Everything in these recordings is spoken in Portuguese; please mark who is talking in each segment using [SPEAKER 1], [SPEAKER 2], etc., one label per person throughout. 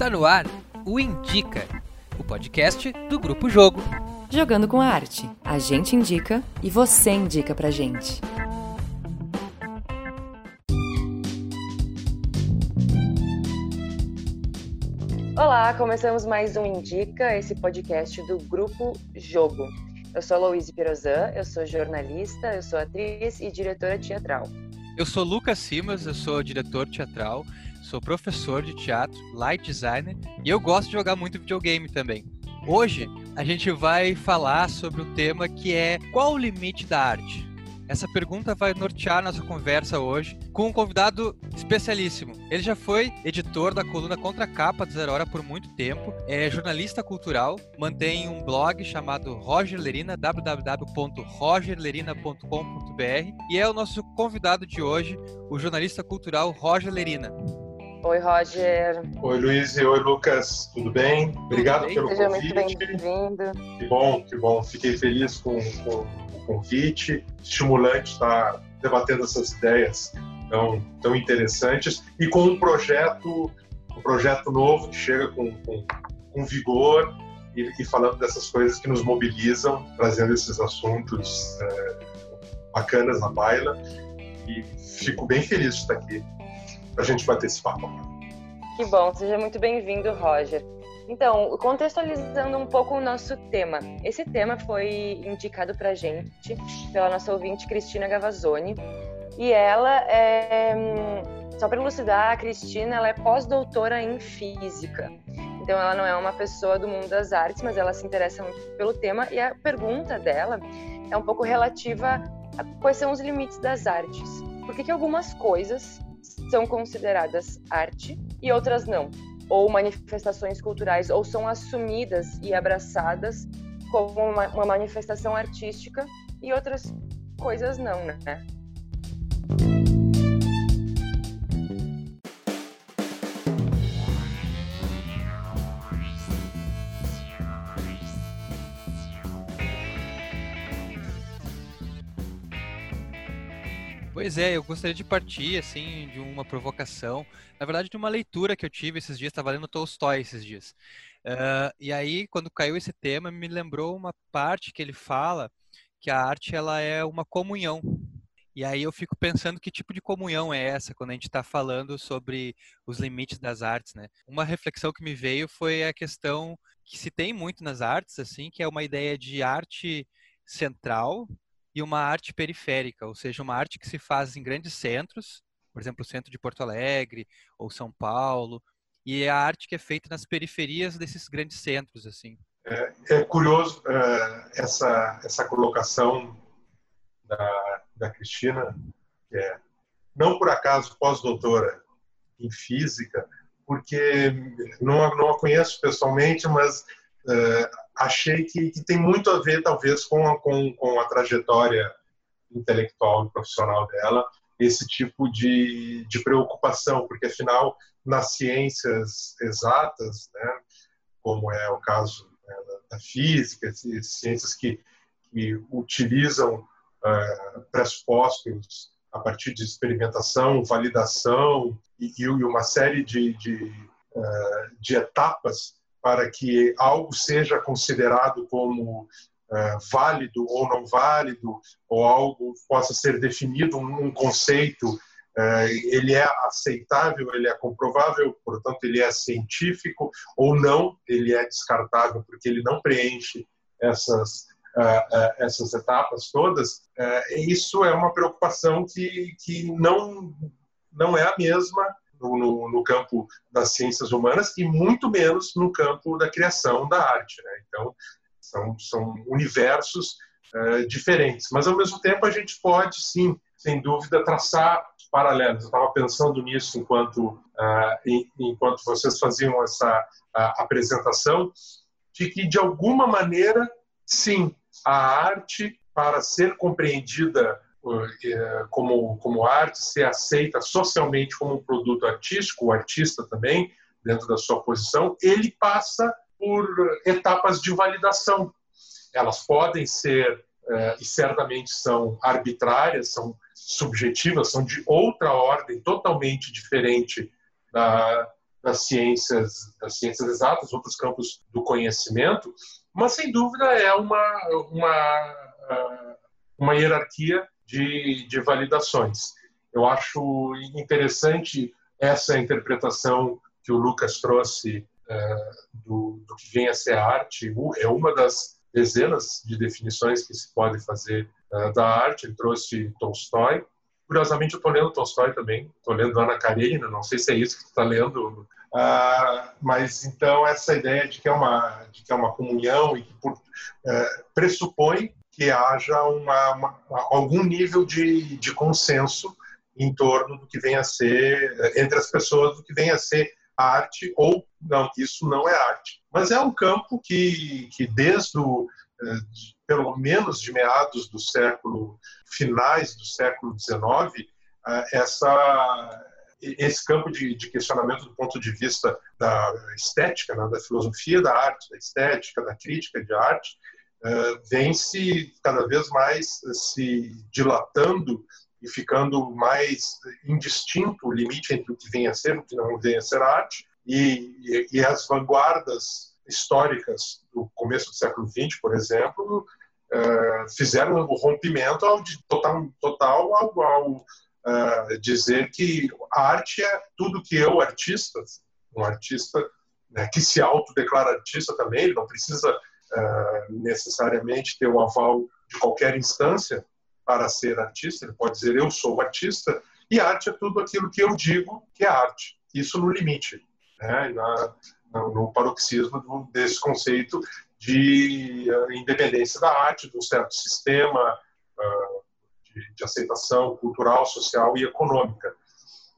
[SPEAKER 1] Está no ar o Indica, o podcast do Grupo Jogo.
[SPEAKER 2] Jogando com a arte. A gente indica e você indica pra gente.
[SPEAKER 3] Olá, começamos mais um Indica, esse podcast do Grupo Jogo. Eu sou a Louise Pirozan, eu sou jornalista, eu sou atriz e diretora teatral.
[SPEAKER 1] Eu sou Lucas Simas, eu sou diretor teatral, sou professor de teatro, light designer e eu gosto de jogar muito videogame também. Hoje a gente vai falar sobre o tema que é qual o limite da arte? Essa pergunta vai nortear nossa conversa hoje com um convidado especialíssimo. Ele já foi editor da coluna Contra Capa do Zero Hora por muito tempo, é jornalista cultural, mantém um blog chamado Roger Lerina, www.rogerlerina.com.br e é o nosso convidado de hoje, o jornalista cultural Roger Lerina.
[SPEAKER 3] Oi, Roger.
[SPEAKER 4] Oi, Luiz e oi, Lucas. Tudo bem? Obrigado
[SPEAKER 1] bem?
[SPEAKER 4] pelo
[SPEAKER 3] Seja
[SPEAKER 4] convite.
[SPEAKER 3] muito bem-vindo.
[SPEAKER 4] Que bom, que bom. Fiquei feliz com, com o convite. Estimulante estar debatendo essas ideias tão, tão interessantes e com um projeto, um projeto novo que chega com, com, com vigor e, e falando dessas coisas que nos mobilizam, trazendo esses assuntos é, bacanas na baila. E fico bem feliz de estar aqui para a gente bater esse papo.
[SPEAKER 3] Que bom, seja muito bem-vindo, Roger. Então, contextualizando um pouco o nosso tema. Esse tema foi indicado para gente pela nossa ouvinte Cristina Gavazzoni. E ela é. Só para elucidar, a Cristina ela é pós-doutora em física. Então, ela não é uma pessoa do mundo das artes, mas ela se interessa muito pelo tema. E a pergunta dela é um pouco relativa a quais são os limites das artes. Por que, que algumas coisas são consideradas arte e outras não? Ou manifestações culturais, ou são assumidas e abraçadas como uma, uma manifestação artística e outras coisas não, né?
[SPEAKER 1] Pois é, eu gostaria de partir assim de uma provocação, na verdade de uma leitura que eu tive esses dias, estava lendo Tolstói esses dias. Uh, e aí, quando caiu esse tema, me lembrou uma parte que ele fala que a arte ela é uma comunhão. E aí eu fico pensando que tipo de comunhão é essa quando a gente está falando sobre os limites das artes, né? Uma reflexão que me veio foi a questão que se tem muito nas artes, assim, que é uma ideia de arte central e uma arte periférica, ou seja, uma arte que se faz em grandes centros, por exemplo, o centro de Porto Alegre ou São Paulo, e é a arte que é feita nas periferias desses grandes centros, assim.
[SPEAKER 4] É, é curioso uh, essa essa colocação da, da Cristina, que é não por acaso pós-doutora em física, porque não, não a conheço pessoalmente, mas uh, achei que, que, tem muito a ver, talvez, com a, com, com a trajetória intelectual e profissional dela, esse tipo de, de preocupação, porque, afinal, nas ciências exatas, né, como é o caso né, da, física, ciências que, que utilizam uh, pressupostos a partir de experimentação, validação e, e uma série de, de, uh, de etapas para que algo seja considerado como uh, válido ou não válido, ou algo possa ser definido um, conceito, uh, ele é aceitável, ele é comprovável, portanto ele é científico, ou não, ele é descartável porque ele não preenche essas uh, essas etapas todas. isso é uma preocupação que que não não é a mesma no, no, no, campo das ciências humanas e muito menos no campo da criação da arte. Né? Então, são, são universos uh, diferentes. Mas, ao mesmo tempo, a gente pode, sim, sem dúvida, traçar paralelos. Eu estava pensando nisso enquanto, uh, em, enquanto vocês faziam essa uh, apresentação, de que, de alguma maneira, sim, a arte, para ser compreendida como, como arte, ser aceita socialmente como um produto artístico, o artista também, dentro da sua posição, ele passa por etapas de validação. Elas podem ser, é, e certamente são arbitrárias, são subjetivas, são de outra ordem, totalmente diferente da, das ciências, das ciências exatas, outros campos do conhecimento, mas sem dúvida é uma, uma, ah, uma hierarquia de, de validações. Eu acho interessante essa interpretação que o Lucas trouxe uh, do, do, que vem a ser arte. É uma das dezenas de definições que se pode fazer uh, da arte. Ele trouxe Tolstói. Curiosamente, eu estou lendo Tolstói também. Estou lendo Ana Karenina. Não sei se é isso que está lendo. Uh, mas então essa ideia de que é uma de que é uma comunhão e que por, pressupõe que haja uma, uma, algum nível de, de consenso em torno do que vem a ser, entre as pessoas, do que vem a ser arte ou não, isso não é arte. Mas é um campo que, que desde o, eh, pelo menos de meados do século, finais do século XIX, eh, essa, esse campo de, de, questionamento do ponto de vista da estética, né, da filosofia da arte, da estética, da crítica de arte, vem se cada vez mais se dilatando e ficando mais indistinto o limite entre o que vem a ser e o que não vem a ser arte, e, e, e, as vanguardas históricas do começo do século XX, por exemplo, uh, fizeram o rompimento ao, de, total, total ao, ao uh, dizer que a arte é tudo que eu, artista, um artista né, que se autodeclara artista também, ele não precisa uh, necessariamente ter o aval de qualquer instância, para ser artista, ele pode dizer eu sou artista, e arte é tudo aquilo que eu digo que é arte, isso no limite, né? Na, no paroxismo desse conceito de uh, independência da arte, de um certo sistema uh, de, de, aceitação cultural, social e econômica.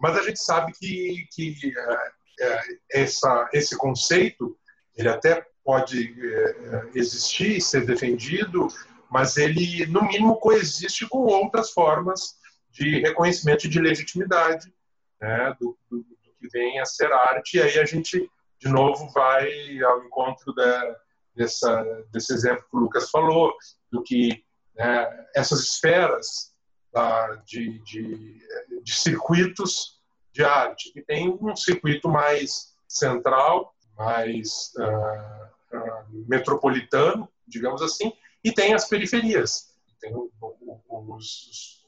[SPEAKER 4] Mas a gente sabe que, que uh, essa, esse conceito ele até pode existir, ser defendido mas ele, no mínimo, coexiste com outras formas de reconhecimento de legitimidade né, do, do, do, que vem a ser arte. E aí a gente, de novo, vai ao encontro da, dessa, desse exemplo que o Lucas falou, do que né, essas esferas tá, de, de, de circuitos de arte, que tem um circuito mais central, mais uh, uh, metropolitano, digamos assim, e tem as periferias, tem os,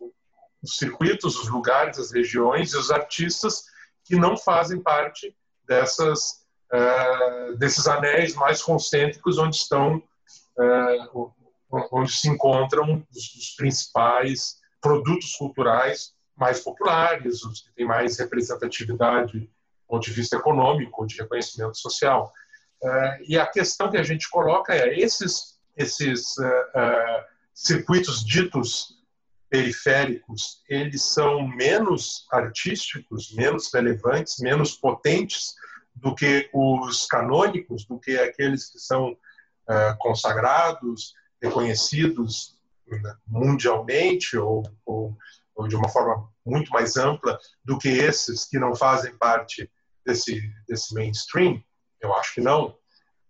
[SPEAKER 4] os circuitos, os lugares, as regiões e os artistas que não fazem parte dessas uh, desses anéis mais concêntricos onde estão uh, onde se encontram os, os, principais produtos culturais mais populares, os que têm mais representatividade do ponto de vista econômico, de reconhecimento social. Uh, e a questão que a gente coloca é esses esses uh, uh, circuitos ditos periféricos, eles são menos artísticos, menos relevantes, menos potentes do que os canônicos, do que aqueles que são consagrados, reconhecidos mundialmente ou, ou, ou, de uma forma muito mais ampla do que esses que não fazem parte desse, desse mainstream? Eu acho que não.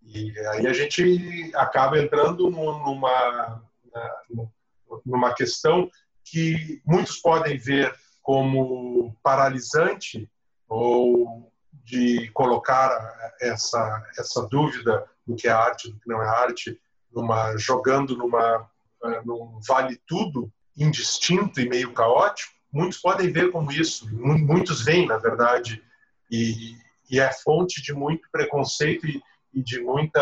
[SPEAKER 4] E aí a gente acaba entrando numa, numa questão que muitos podem ver como paralisante ou de colocar essa essa dúvida do que é arte do que não é arte numa jogando numa num vale tudo indistinto e meio caótico muitos podem ver como isso muitos veem na verdade e, e é fonte de muito preconceito e, e de muita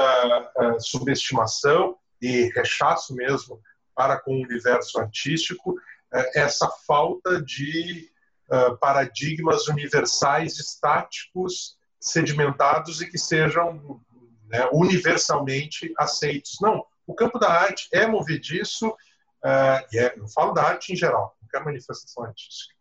[SPEAKER 4] uh, subestimação e rechaço mesmo para com o universo artístico, uh, essa falta de uh, paradigmas universais estáticos, sedimentados e que sejam né, universalmente aceitos. Não, o campo da arte é movediço, e é, eu falo da arte em geral, qualquer manifestação artística.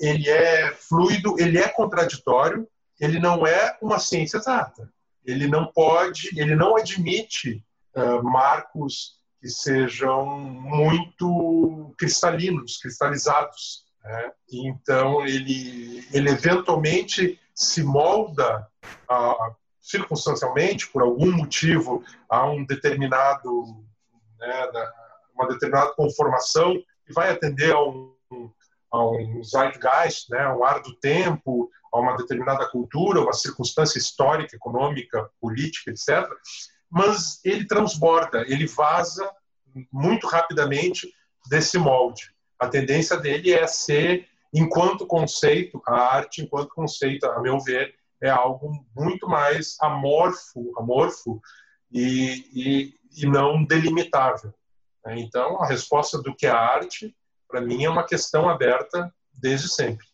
[SPEAKER 4] ele é fluido, ele é contraditório, ele não é uma ciência exata ele não pode, ele não admite uh, marcos que sejam muito cristalinos, cristalizados. Né? Então ele, ele eventualmente se molda uh, circunstancialmente por algum motivo a um determinado, né, uma determinada conformação que vai atender a um, a um zeitgeist, né, um ar do tempo, a uma determinada cultura, uma circunstância histórica, econômica, política, etc. Mas ele transborda, ele vaza muito rapidamente desse molde. A tendência dele é ser, enquanto conceito, a arte, enquanto conceito, a meu ver, é algo muito mais amorfo, amorfo e, e, e não delimitável. Então, a resposta do que é arte, para mim, é uma questão aberta desde sempre.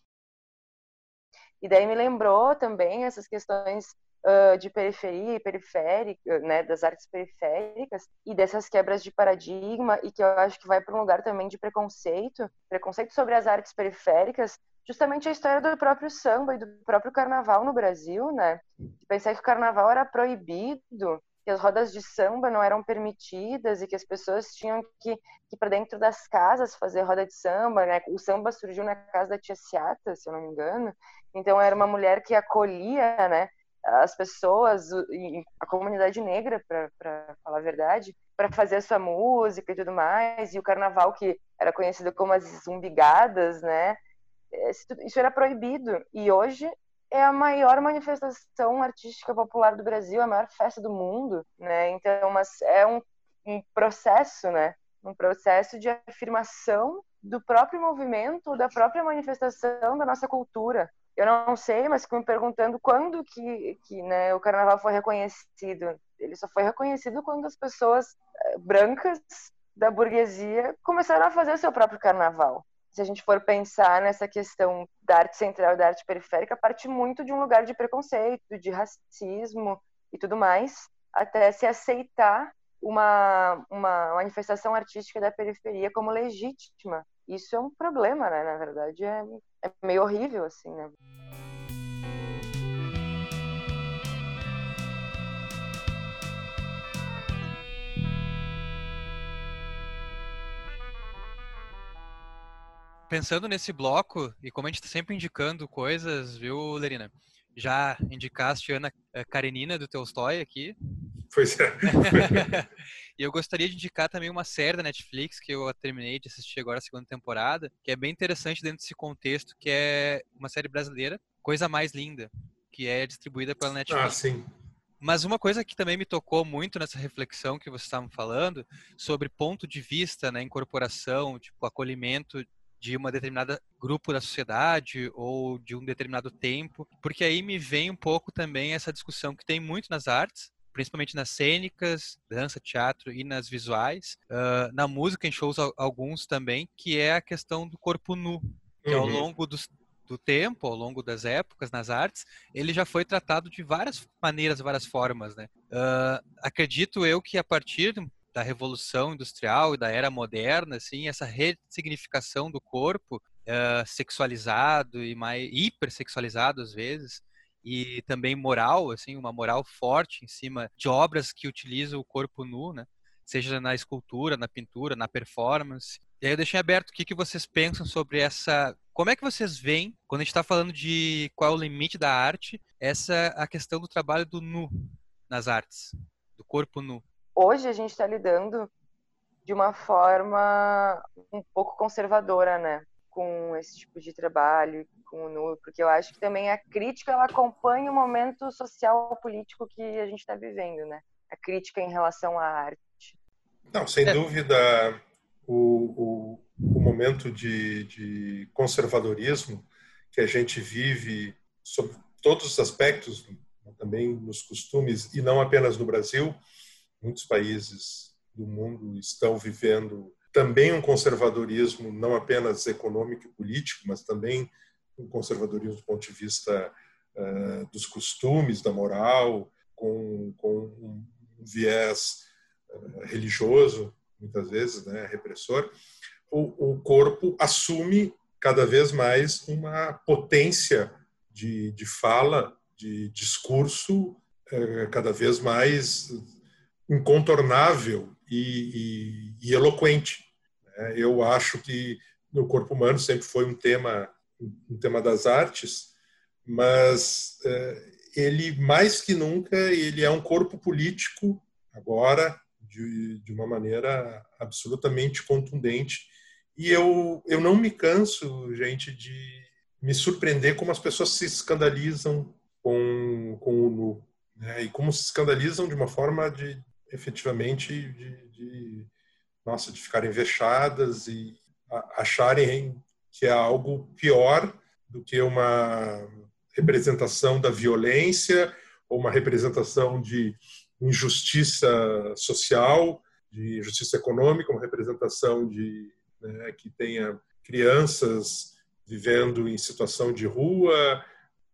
[SPEAKER 3] E daí me lembrou também essas questões uh, de periferia e periférica, né, das artes periféricas e dessas quebras de paradigma e que eu acho que vai para um lugar também de preconceito, preconceito sobre as artes periféricas, justamente a história do próprio samba e do próprio carnaval no Brasil, né? Pensar que o carnaval era proibido que as rodas de samba não eram permitidas e que as pessoas tinham que ir para dentro das casas fazer roda de samba, né? O samba surgiu na casa da tia Ciata, se eu não me engano. Então era uma mulher que acolhia, né, as pessoas, a comunidade negra, para falar a verdade, para fazer a sua música e tudo mais. E o carnaval que era conhecido como as zumbigadas, né? Isso era proibido. E hoje é a maior manifestação artística popular do Brasil, a maior festa do mundo, né? Então, mas é um, um processo, né? Um processo de afirmação do próprio movimento, da própria manifestação da nossa cultura. Eu não sei, mas fico me perguntando quando que, que né, o carnaval foi reconhecido. Ele só foi reconhecido quando as pessoas eh, brancas da burguesia começaram a fazer o seu próprio carnaval se a gente for pensar nessa questão da arte central e da arte periférica, parte muito de um lugar de preconceito, de racismo e tudo mais, até se aceitar uma, uma manifestação artística da periferia como legítima. Isso é um problema, né? Na verdade, é, é meio horrível, assim, né?
[SPEAKER 1] Pensando nesse bloco, e como a gente está sempre indicando coisas, viu, Lerina? Já indicaste Ana eh, Karenina do Tolstói aqui.
[SPEAKER 4] Pois é.
[SPEAKER 1] e eu gostaria de indicar também uma série da Netflix que eu terminei de assistir agora a segunda temporada, que é bem interessante dentro desse contexto, que é uma série brasileira, Coisa Mais Linda, que é distribuída pela Netflix.
[SPEAKER 4] Ah, sim.
[SPEAKER 1] Mas uma coisa que também me tocou muito nessa reflexão que vocês estavam falando sobre ponto de vista na né, incorporação, tipo acolhimento de uma determinada grupo da sociedade ou de um determinado tempo, porque aí me vem um pouco também essa discussão que tem muito nas artes, principalmente nas cênicas, dança, teatro e nas visuais, uh, na música, em shows alguns também, que é a questão do corpo nu, que uhum. ao longo dos, do tempo, ao longo das épocas, nas artes, ele já foi tratado de várias maneiras, várias formas, né? Uh, acredito eu que a partir da revolução industrial e da era moderna, assim, essa ressignificação do corpo uh, sexualizado e mais hipersexualizado às vezes e também moral, assim, uma moral forte em cima de obras que utilizam o corpo nu, né? Seja na escultura, na pintura, na performance. E aí eu deixei aberto o que, que vocês pensam sobre essa. Como é que vocês veem, quando a gente está falando de qual é o limite da arte, essa a questão do trabalho do nu nas artes, do corpo nu?
[SPEAKER 3] Hoje a gente está lidando de uma forma um pouco conservadora, né? Com esse tipo de trabalho, com o NU, porque eu acho que também a crítica ela acompanha o momento social político que a gente está vivendo, né? A crítica em relação à arte.
[SPEAKER 4] Não, sem é. dúvida, o, o, o momento de, de conservadorismo que a gente vive sobre todos os aspectos, também nos costumes, e não apenas no Brasil, muitos países do mundo estão vivendo também um conservadorismo não apenas econômico e político, mas também um conservadorismo do ponto de vista uh, dos costumes, da moral, com, com um viés uh, religioso, muitas vezes, né, repressor. O, o, corpo assume cada vez mais uma potência de, de fala, de discurso, uh, cada vez mais incontornável e, e, e eloquente. Né? Eu acho que o corpo humano sempre foi um tema, um tema das artes, mas é, ele mais que nunca ele é um corpo político agora de, de uma maneira absolutamente contundente. E eu, eu não me canso, gente, de me surpreender como as pessoas se escandalizam com, com o nu. Né? E como se escandalizam de uma forma de, efetivamente, de, de nossa, de ficarem vexadas e acharem que é algo pior do que uma representação da violência ou uma representação de injustiça social, de injustiça econômica, uma representação de né, que tenha crianças vivendo em situação de rua,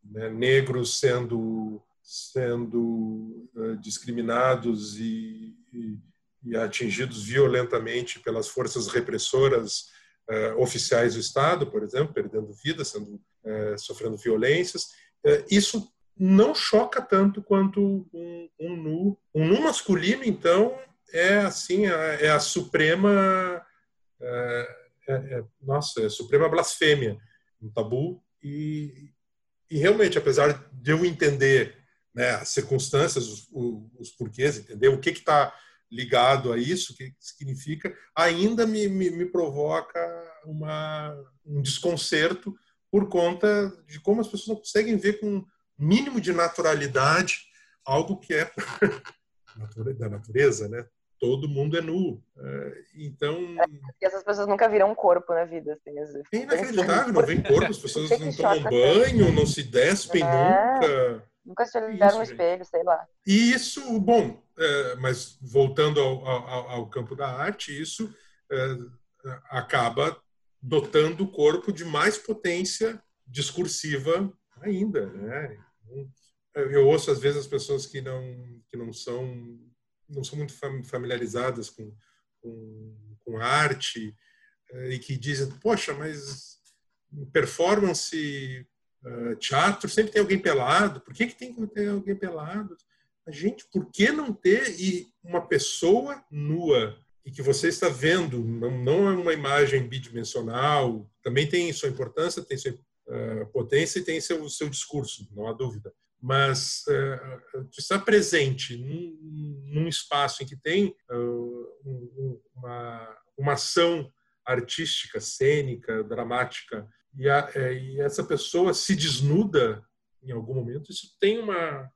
[SPEAKER 4] né, negros sendo sendo uh, discriminados e, e, e, atingidos violentamente pelas forças repressoras uh, oficiais do Estado, por exemplo, perdendo vida, sendo uh, sofrendo violências. isso não choca tanto quanto um, um nu. Um nu masculino, então, é assim, é, é a suprema, é, é, nossa, é a suprema blasfêmia, um tabu. E, e realmente, apesar de eu entender né, as circunstâncias, os, os, porquês, entender o que está ligado a isso, o que significa, ainda me, me, me provoca uma, um desconcerto por conta de como as pessoas não conseguem ver com mínimo de naturalidade algo que é da natureza, né? Todo mundo é nu. É, então.
[SPEAKER 3] É, essas pessoas nunca viram um corpo na vida. Assim,
[SPEAKER 4] é inacreditável, não vem corpo, as pessoas não tomam banho, não se despem é. nunca.
[SPEAKER 3] Nunca se olharam no espelho, sei lá.
[SPEAKER 4] E isso, bom, é, mas voltando ao, ao, ao, campo da arte, isso é, acaba dotando o corpo de mais potência discursiva ainda, né? eu ouço às vezes as pessoas que não que não são não são muito familiarizadas com com, com arte eh, e que dizem poxa mas performance uh, teatro sempre tem alguém pelado. Por que que tem que ter alguém pelado? A gente por que não ter e uma pessoa nua e que você está vendo? Não, não é uma imagem bidimensional. Também tem sua importância tem sua uh, potência e tem seu seu discurso não há dúvida. Mas uh, estar presente num, num, espaço em que tem uh, uma, uma ação artística, cênica, dramática, e, a, é, e, essa pessoa se desnuda em algum momento, isso tem uma,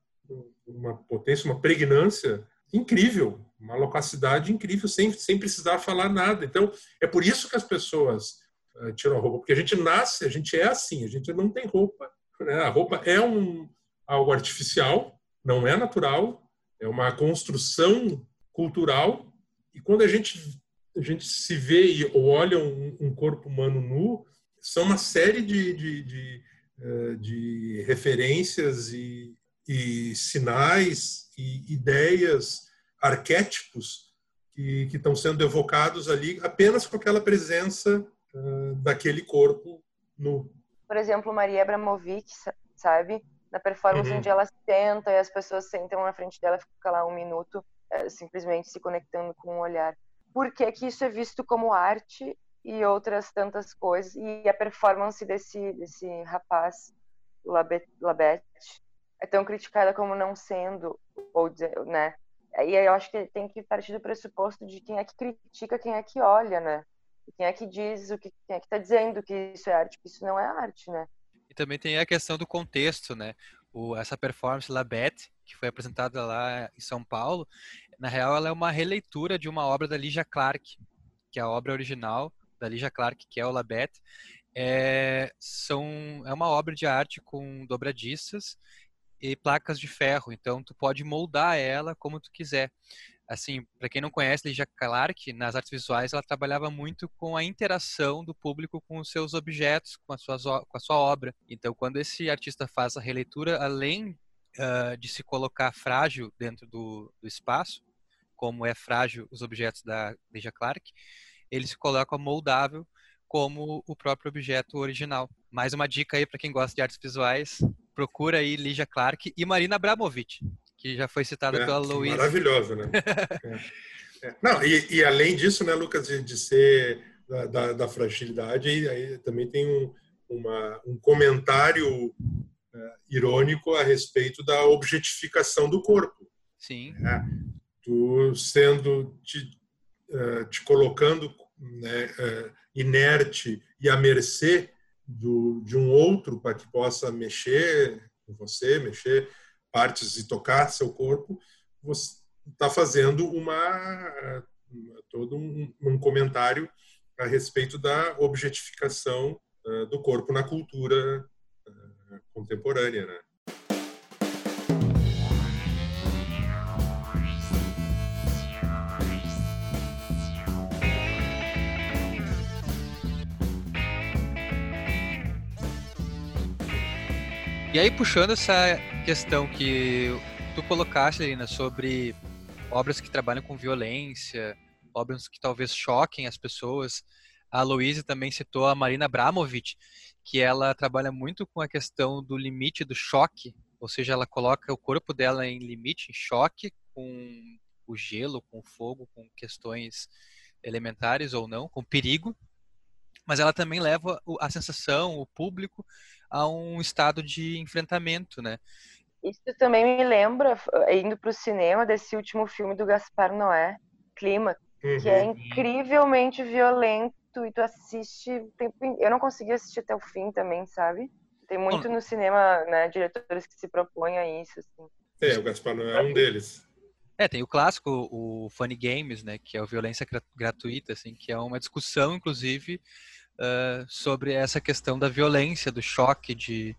[SPEAKER 4] uma potência, uma pregnância incrível, uma loquacidade incrível, sem, sem precisar falar nada. Então, é por isso que as pessoas uh, tiram a roupa, porque a gente nasce, a gente é assim, a gente não tem roupa. Né? A roupa é um, algo artificial, não é natural, é uma construção cultural. E quando a gente, a gente se vê ou olha um, um corpo humano nu, são uma série de, de, de, eh, de referências e, e, sinais e ideias, arquétipos que, que estão sendo evocados ali apenas com aquela presença uh, daquele corpo nu.
[SPEAKER 3] Por exemplo, Maria Abramovic, sabe? na performance uhum. onde ela senta e as pessoas sentam na frente dela, fica lá um minuto é, simplesmente se conectando com o olhar. Por que, que isso é visto como arte e outras tantas coisas? E a performance desse, desse rapaz, Labette, é tão criticada como não sendo, ou né? E eu acho que tem que partir do pressuposto de quem é que critica, quem é que olha, né? Quem é que diz o que quem é que está dizendo que isso é arte, que isso não é arte, né?
[SPEAKER 1] também tem a questão do contexto, né? O, essa performance Labette, que foi apresentada lá em São Paulo, na real ela é uma releitura de uma obra da Ligia Clark, que é a obra original da Ligia Clark, que é o Labette. É, são, é uma obra de arte com dobradiças e placas de ferro, então tu pode moldar ela como tu quiser assim, para quem não conhece, Ligia Clark, nas artes visuais, ela trabalhava muito com a interação do público com os seus objetos, com a sua, com a sua obra. Então, quando esse artista faz a releitura, além uh, de se colocar frágil dentro do, do, espaço, como é frágil os objetos da Ligia Clark, ele se coloca moldável como o próprio objeto original. Mais uma dica aí para quem gosta de artes visuais, procura aí Ligia Clark e Marina Abramovic que já foi citada é, pela Luísa.
[SPEAKER 4] Maravilhosa, né? é. É. Não, e, e, além disso, né, Lucas, de, de ser da, da, da, fragilidade, aí, também tem um, uma, um comentário é, irônico a respeito da objetificação do corpo.
[SPEAKER 1] Sim.
[SPEAKER 4] Né? Tu sendo, te, te colocando né, é, inerte e à mercê do, de um outro para que possa mexer com você, mexer partes e tocar seu corpo, você está fazendo uma todo um, um, comentário a respeito da objetificação uh, do corpo na cultura uh, contemporânea, né?
[SPEAKER 1] E aí, puxando essa questão que tu colocaste, Lina, sobre obras que trabalham com violência, obras que talvez choquem as pessoas. A Louise também citou a Marina Abramovic, que ela trabalha muito com a questão do limite do choque, ou seja, ela coloca o corpo dela em limite, em choque, com o gelo, com o fogo, com questões elementares ou não, com perigo, mas ela também leva a sensação, o público, a um estado de enfrentamento, né?
[SPEAKER 3] Isso também me lembra, indo para o cinema, desse último filme do Gaspar Noé, Clima, uhum. que é uhum. incrivelmente violento e tu assiste. Eu não consegui assistir até o fim também, sabe? Tem muito no cinema, né, diretores que se propõem a isso. Assim.
[SPEAKER 4] É, o Gaspar Noé é um deles.
[SPEAKER 1] É, tem o clássico, o Funny Games, né, que é a violência gratuita, assim, que é uma discussão, inclusive, uh, sobre essa questão da violência, do choque, de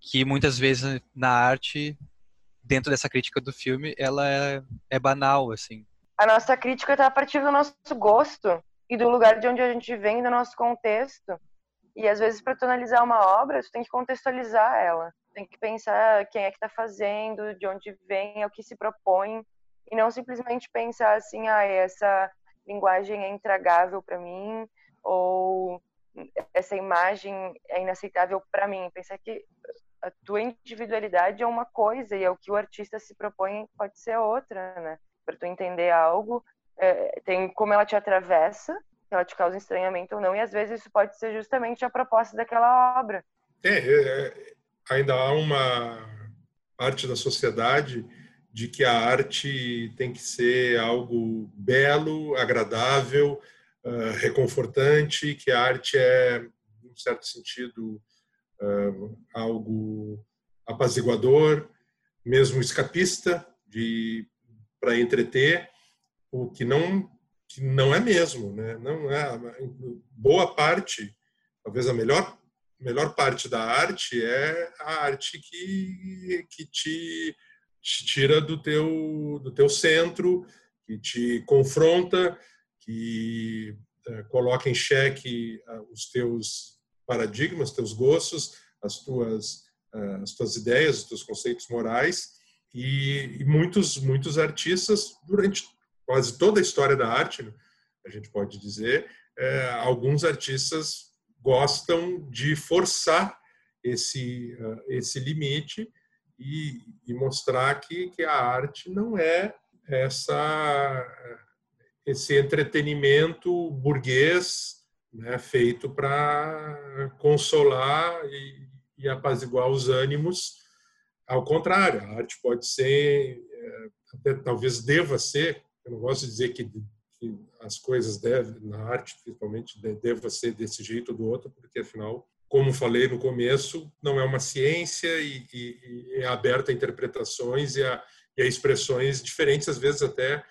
[SPEAKER 1] que muitas vezes na arte, dentro dessa crítica do filme, ela é, é banal, assim.
[SPEAKER 3] A nossa crítica está a partir do nosso gosto e do lugar de onde a gente vem, do nosso contexto. E às vezes, para tu analisar uma obra, tu tem que contextualizar ela. Tem que pensar quem é que está fazendo, de onde vem, o que se propõe. E não simplesmente pensar assim, ah, essa linguagem é intragável para mim, ou essa imagem é inaceitável para mim. Pensar que a tua individualidade é uma coisa e é o que o artista se propõe pode ser outra, né? Para tu entender algo, é, tem como ela te atravessa, se ela te causa estranhamento ou não, e às vezes isso pode ser justamente a proposta daquela obra.
[SPEAKER 4] É, é, é ainda há uma parte da sociedade de que a arte tem que ser algo belo, agradável, uh, reconfortante, que a arte é, em certo sentido, uh, algo apaziguador, mesmo escapista, de para entreter, o que não que não é mesmo, né? Não é boa parte, talvez a melhor melhor parte da arte é a arte que que te, te tira do teu do teu centro, que te confronta, que é, coloca em xeque os teus paradigmas, teus gostos, as tuas uh, as tuas ideias, os teus conceitos morais e, e, muitos muitos artistas durante quase toda a história da arte, né, a gente pode dizer, é, alguns artistas gostam de forçar esse uh, esse limite e, e mostrar que, que a arte não é essa esse entretenimento burguês né, feito para consolar e, e, apaziguar os ânimos. Ao contrário, a arte pode ser, é, até, talvez deva ser, eu não gosto de dizer que, que as coisas devem, na arte principalmente, deva ser desse jeito ou do outro, porque afinal, como falei no começo, não é uma ciência e, e, e é aberta a interpretações e a, e a expressões diferentes, às vezes até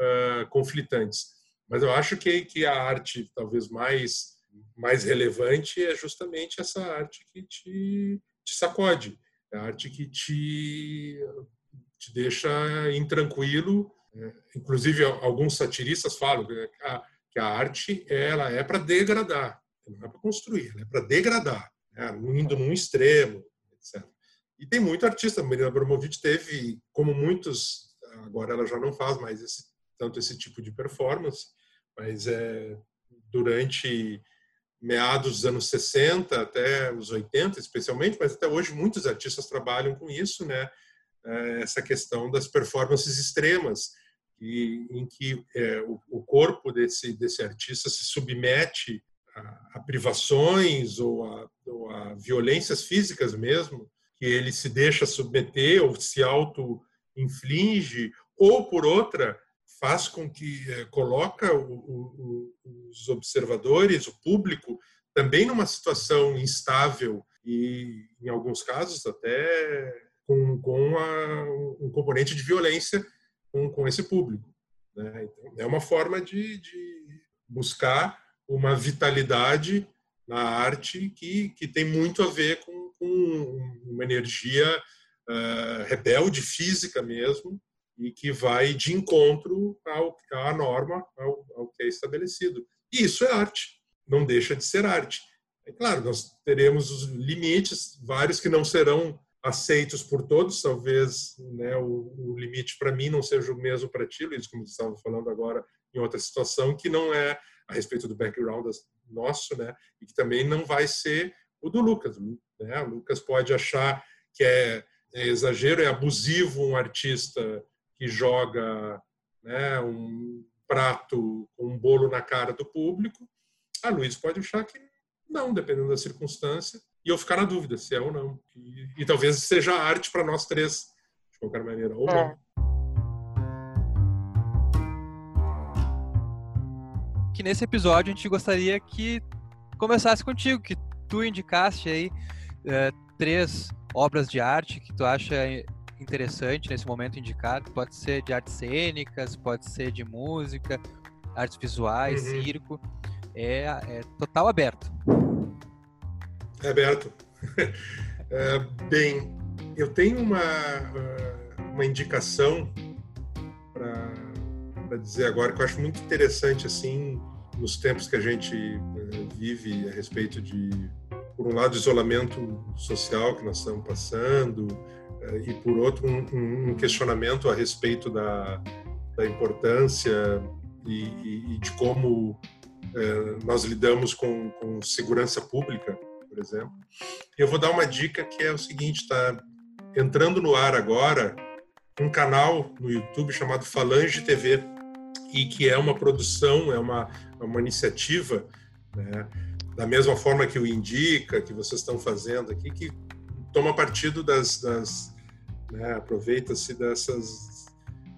[SPEAKER 4] uh, conflitantes. Mas eu acho que, que a arte talvez mais, mais relevante é justamente essa arte que te, te sacode, é a arte que te, te deixa intranquilo. Né? Inclusive, alguns satiristas falam que a, que a arte ela é para degradar, não é para construir, ela é para degradar, né? indo num extremo, etc. E tem muito artista, Marina Abramovic teve, como muitos, agora ela já não faz mais esse tanto esse tipo de performance, mas é durante meados dos anos 60 até os 80, especialmente, mas até hoje muitos artistas trabalham com isso, né? É, essa questão das performances extremas, e, em que é, o, o, corpo desse, desse artista se submete a, a privações ou a, ou a, violências físicas mesmo, que ele se deixa submeter ou se auto-inflige, ou por outra, faz com que é, coloca o, o, os observadores, o público, também numa situação instável e, em alguns casos, até com, com a, um componente de violência com, com esse público. Né? Então, é uma forma de, de buscar uma vitalidade na arte que, que tem muito a ver com, com uma energia uh, rebelde, física mesmo, e que vai de encontro à norma, ao, ao que é estabelecido. E isso é arte, não deixa de ser arte. É claro, nós teremos os limites, vários que não serão aceitos por todos, talvez né, o, o, limite para mim não seja o mesmo para ti, Luiz, como estava falando agora em outra situação, que não é a respeito do background nosso, né, e que também não vai ser o do Lucas. Né? O Lucas pode achar que é, é exagero, é abusivo um artista que joga né, um prato com um bolo na cara do público, a Luiz pode achar que não, dependendo da circunstância, e eu ficar na dúvida se é ou não. E, e talvez seja arte para nós três, de qualquer maneira, ou é. não.
[SPEAKER 1] Que nesse episódio a gente gostaria que começasse contigo, que tu indicaste aí é, três obras de arte que tu acha interessante nesse momento indicado. Pode ser de artes cênicas, pode ser de música, artes visuais, uhum. circo. É, é, total aberto.
[SPEAKER 4] É aberto. é, bem, eu tenho uma, uma indicação para dizer agora que eu acho muito interessante assim nos tempos que a gente é, vive a respeito de por um lado isolamento social que nós estamos passando eh, e por outro um, um questionamento a respeito da, da importância e, e, e, de como eh, nós lidamos com, com, segurança pública, por exemplo. Eu vou dar uma dica que é o seguinte, está entrando no ar agora um canal no YouTube chamado Falange TV e que é uma produção, é uma, é uma iniciativa, né, da mesma forma que o Indica, que vocês estão fazendo aqui, que toma partido das, das né, aproveita-se dessas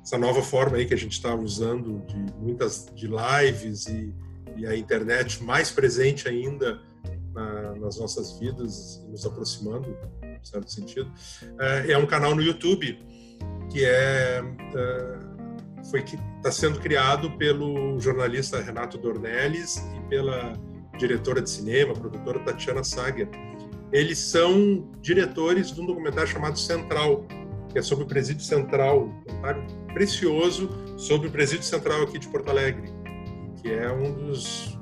[SPEAKER 4] essa nova forma aí que a gente está usando de muitas de lives e, e a internet mais presente ainda na, nas nossas vidas, nos aproximando, em certo sentido. É, é um canal no YouTube que é, é foi está sendo criado pelo jornalista Renato Dornelles e pela diretora de cinema, produtora Tatiana Sager eles são diretores de um documentário chamado Central, que é sobre o Presídio Central, um documentário precioso sobre o Presídio Central aqui de Porto Alegre, que é um dos,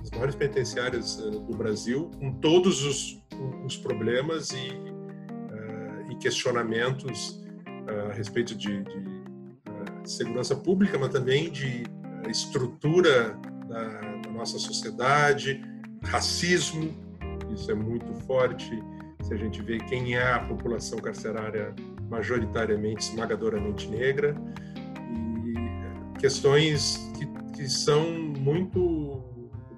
[SPEAKER 4] dos maiores penitenciários uh, do Brasil, com todos os, os problemas e, uh, e questionamentos uh, a respeito de, de segurança pública, mas também de estrutura da, da nossa sociedade, racismo, isso é muito forte. Se a gente vê quem é a população carcerária majoritariamente, esmagadoramente negra, e questões que, que são muito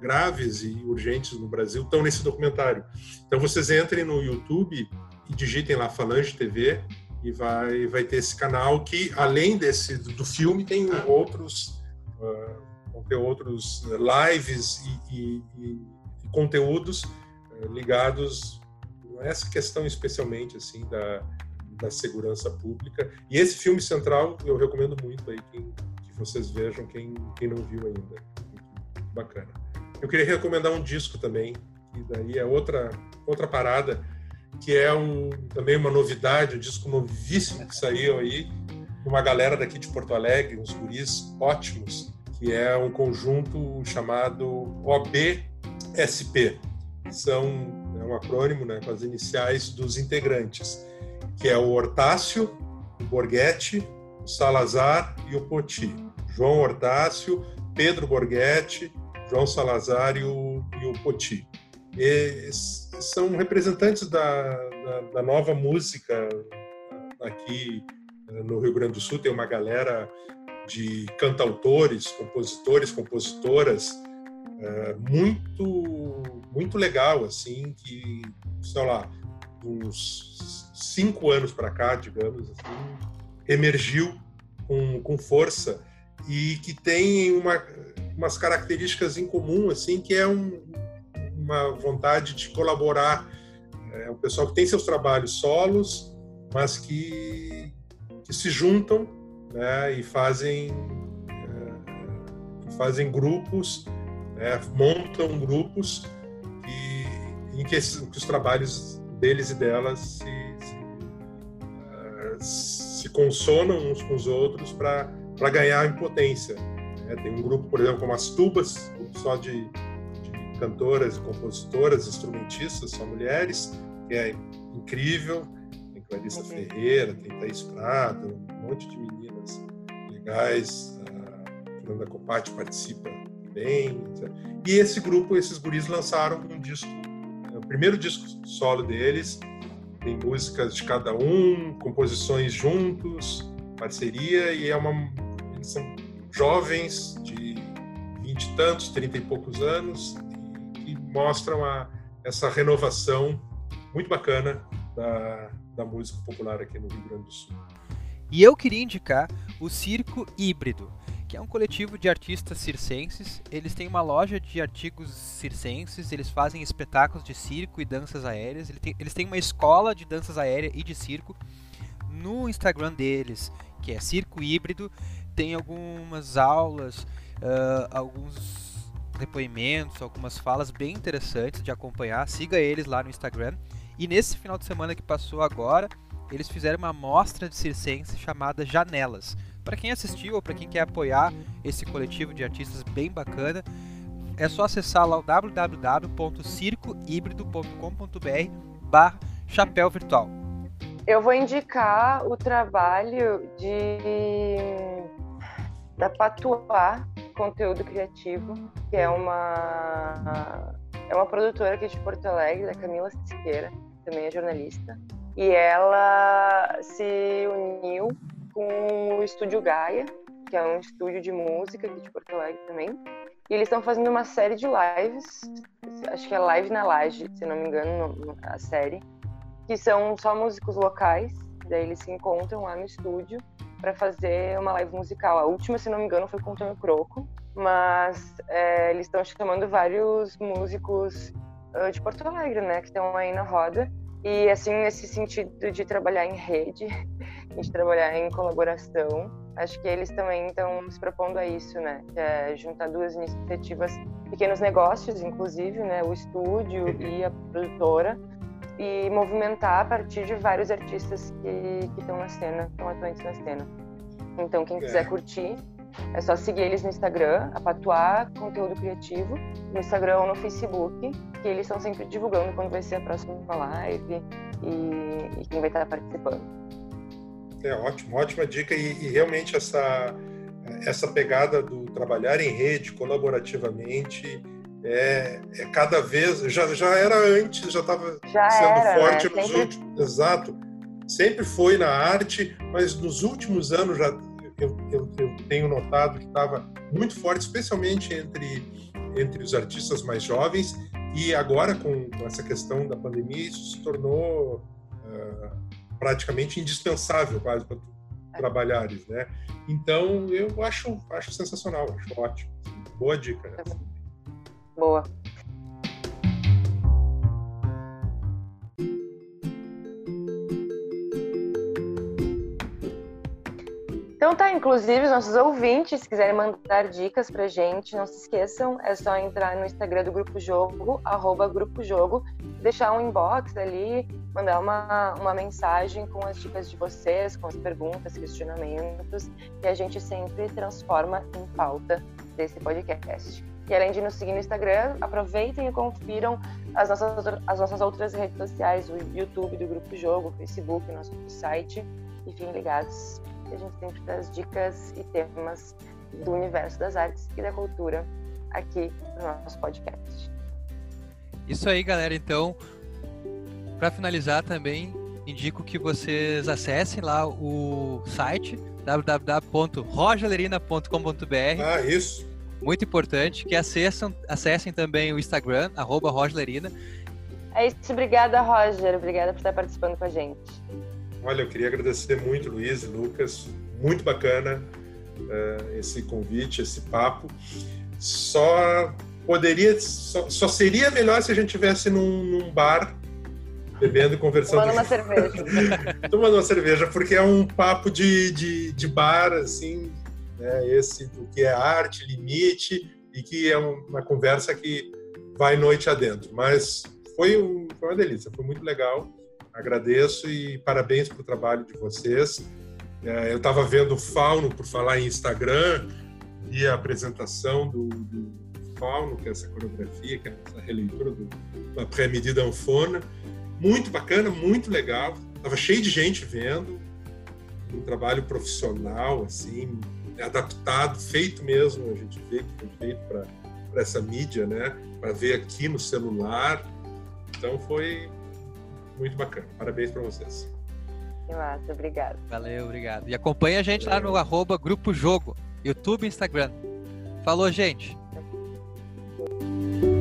[SPEAKER 4] graves e urgentes no Brasil estão nesse documentário. Então vocês entrem no YouTube e digitem lá Falange TV e vai vai ter esse canal que além desse do filme tem outros uh, ter outros lives e, e, e conteúdos ligados a essa questão especialmente assim da, da segurança pública. E esse filme central eu recomendo muito aí quem, que vocês vejam quem, quem não viu ainda. Muito bacana. Eu queria recomendar um disco também, e daí é outra outra parada que é um, também uma novidade, um disco novíssimo que saiu aí, uma galera daqui de Porto Alegre, uns guris ótimos, que é um conjunto chamado OBSP, são é um acrônimo né, com as iniciais dos integrantes, que é o Hortácio, o Borghetti, o Salazar e o Poti. João Hortácio, Pedro Borghetti, João Salazar e o, e o Poti. E são representantes da, da, da nova música aqui eh, no Rio Grande do Sul. Tem uma galera de cantautores, compositores, compositoras é, muito muito legal assim que sei lá uns cinco anos para cá digamos assim emergiu com, com força e que tem uma, umas características em comum assim que é um, uma vontade de colaborar. É um pessoal que tem seus trabalhos solos, mas que, que se juntam né, e fazem, é, fazem grupos, né, montam grupos em que, esses, que, os trabalhos deles e delas se, se, uh, se consonam uns com os outros para ganhar em potência. Né? Tem um grupo, por exemplo, como as Tubas, um grupo só de, de cantoras, compositoras, instrumentistas, são mulheres, que é incrível. Tem Clarissa uhum. Ferreira, tem Thaís Prado, um monte de meninas legais. A Fernanda Copati participa também. E esse grupo, esses guris lançaram um disco, é o primeiro disco solo deles, tem músicas de cada um, composições juntos, parceria, e é uma. Eles são jovens de vinte e tantos, trinta e poucos anos, que mostram a, essa renovação muito bacana da, da música popular aqui no Rio Grande do Sul.
[SPEAKER 1] E eu queria indicar o Circo Híbrido, que é um coletivo de artistas circenses. Eles têm uma loja de artigos circenses, eles fazem espetáculos de circo e danças aéreas. Eles têm uma escola de danças aéreas e de circo. No Instagram deles, que é Circo Híbrido, tem algumas aulas, uh, alguns depoimentos, algumas falas bem interessantes de acompanhar. Siga eles lá no Instagram. E nesse final de semana que passou agora, eles fizeram uma mostra de circense chamada Janelas. Para quem assistiu ou para quem quer apoiar esse coletivo de artistas bem bacana, é só acessar lá o www.circohíbrido.com.br barra chapéu virtual.
[SPEAKER 3] Eu vou indicar o trabalho de da Patuá Conteúdo Criativo, que é uma é uma produtora aqui de Porto Alegre, da Camila Siqueira, também é jornalista, e ela se uniu com o Estúdio Gaia, que é um estúdio de música aqui de Porto Alegre também. E eles estão fazendo uma série de lives, acho que é Live na Laje, se não me engano, a série, que são só músicos locais, daí eles se encontram lá no estúdio para fazer uma live musical. A última, se não me engano, foi com o Tonho Croco, mas é, eles estão chamando vários músicos de Porto Alegre, né, que estão aí na roda. E assim, nesse sentido de trabalhar em rede, de trabalhar em colaboração, acho que eles também estão se propondo a isso, né? Que é juntar duas iniciativas, pequenos negócios, inclusive, né? O estúdio e a produtora, e movimentar a partir de vários artistas que, que estão na cena, estão atuantes na cena. Então, quem quiser é. curtir, é só seguir eles no Instagram, a Patuar Conteúdo Criativo, no Instagram ou no Facebook, que eles estão sempre divulgando quando vai ser a próxima live e, e quem vai estar participando.
[SPEAKER 4] É ótimo, ótima dica. E, e realmente essa essa pegada do trabalhar em rede colaborativamente é, é cada vez já, já era antes já estava sendo era, forte né? nos sempre... últimos exato. Sempre foi na arte mas nos últimos anos já eu, eu, eu tenho notado que estava muito forte, especialmente entre, entre os artistas mais jovens, e agora com, com essa questão da pandemia, isso se tornou uh, praticamente indispensável quase para é. trabalhares, né? Então eu acho, acho sensacional, acho ótimo. Boa dica. Né?
[SPEAKER 3] Boa. Então tá, inclusive, os nossos ouvintes, se quiserem mandar dicas pra gente, não se esqueçam, é só entrar no Instagram do Grupo Jogo, arroba Grupo Jogo, deixar um inbox ali, mandar uma, uma mensagem com as dicas de vocês, com as perguntas, questionamentos, e a gente sempre transforma em pauta desse podcast. E além de nos seguir no Instagram, aproveitem e confiram as nossas, as nossas outras redes sociais, o YouTube do Grupo Jogo, o Facebook, o nosso site, e fiquem ligados a gente sempre traz dicas e temas do universo das artes e da cultura aqui no nosso podcast.
[SPEAKER 1] Isso aí, galera. Então, para finalizar também, indico que vocês acessem lá o site www.rogelerina.com.br.
[SPEAKER 4] Ah, isso.
[SPEAKER 1] Muito importante que acessem, acessem também o Instagram, arroba Rogelerina.
[SPEAKER 3] É isso, obrigada, Roger. Obrigada por estar participando com a gente.
[SPEAKER 4] Olha, eu queria agradecer muito, Luiz e Lucas. Muito bacana uh, esse convite, esse papo. Só poderia só, só, seria melhor se a gente tivesse num, num bar bebendo e conversando.
[SPEAKER 3] Tomando uma cerveja.
[SPEAKER 4] Tomando uma cerveja, porque é um papo de, de, de bar, assim, né? esse do que é arte, limite, e que é uma conversa que vai noite adentro. Mas foi, um, foi uma delícia, foi muito legal. Agradeço e parabéns pelo trabalho de vocês. É, eu estava vendo o Fauno, por falar em Instagram, e a apresentação do, do Fauno, que é essa coreografia, que é essa releitura do, do Pré-Medida Anfona. Muito bacana, muito legal. Tava cheio de gente vendo. Um trabalho profissional, assim, adaptado, feito mesmo. A gente vê que foi feito para essa mídia, né? Para ver aqui no celular. Então foi muito bacana. Parabéns para vocês.
[SPEAKER 3] Que massa, obrigado.
[SPEAKER 1] Valeu, obrigado. E acompanha a gente Valeu. lá no arroba Grupo Jogo, YouTube e Instagram. Falou, gente! you